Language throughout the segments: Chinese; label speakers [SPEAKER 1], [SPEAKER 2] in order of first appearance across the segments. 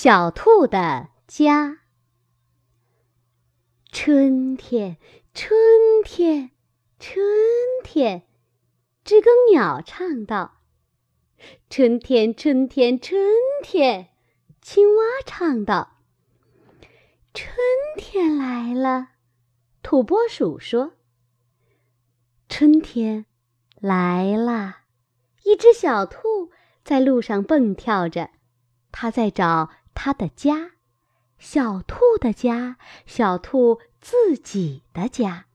[SPEAKER 1] 小兔的家。春天，春天，春天，知更鸟唱道：“春天，春天，春天。”青蛙唱道：“春天来了。”土拨鼠说：“春天来了。”一只小兔在路上蹦跳着，它在找他的家。小兔的家，小兔自己的家。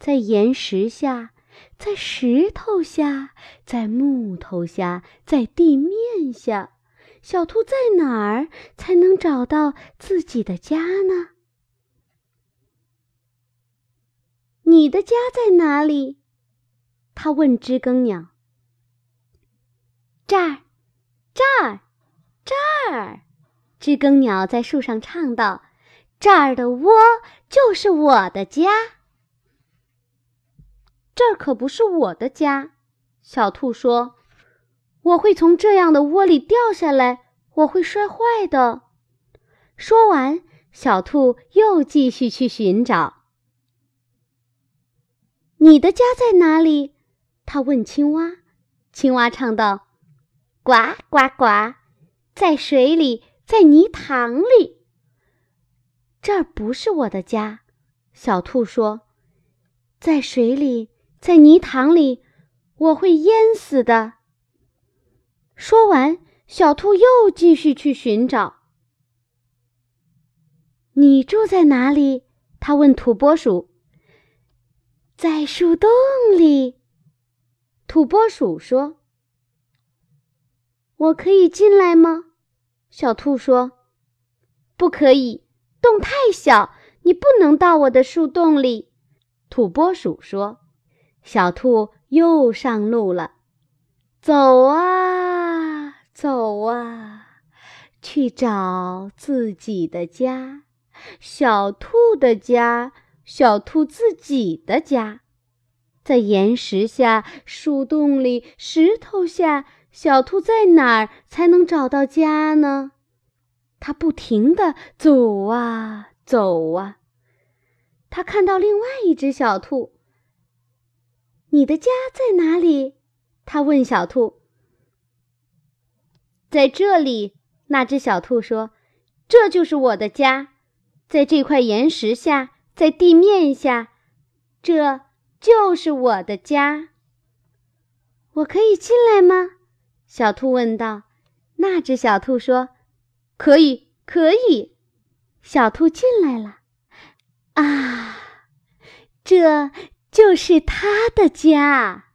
[SPEAKER 1] 在岩石下，在石头下，在木头下，在地面下，小兔在哪儿才能找到自己的家呢？你的家在哪里？他问知更鸟。这儿，这儿，这儿！知更鸟在树上唱道：“这儿的窝就是我的家。”这儿可不是我的家，小兔说：“我会从这样的窝里掉下来，我会摔坏的。”说完，小兔又继续去寻找。你的家在哪里？他问青蛙。青蛙唱道。呱呱呱，在水里，在泥塘里。这儿不是我的家，小兔说。在水里，在泥塘里，我会淹死的。说完，小兔又继续去寻找。你住在哪里？他问土拨鼠。在树洞里，土拨鼠说。我可以进来吗？小兔说：“不可以，洞太小，你不能到我的树洞里。”土拨鼠说：“小兔又上路了，走啊走啊，去找自己的家，小兔的家，小兔自己的家，在岩石下、树洞里、石头下。”小兔在哪儿才能找到家呢？它不停地走啊走啊。它看到另外一只小兔。你的家在哪里？它问小兔。在这里，那只小兔说：“这就是我的家，在这块岩石下，在地面下，这就是我的家。我可以进来吗？”小兔问道：“那只小兔说，可以，可以。”小兔进来了。啊，这就是它的家。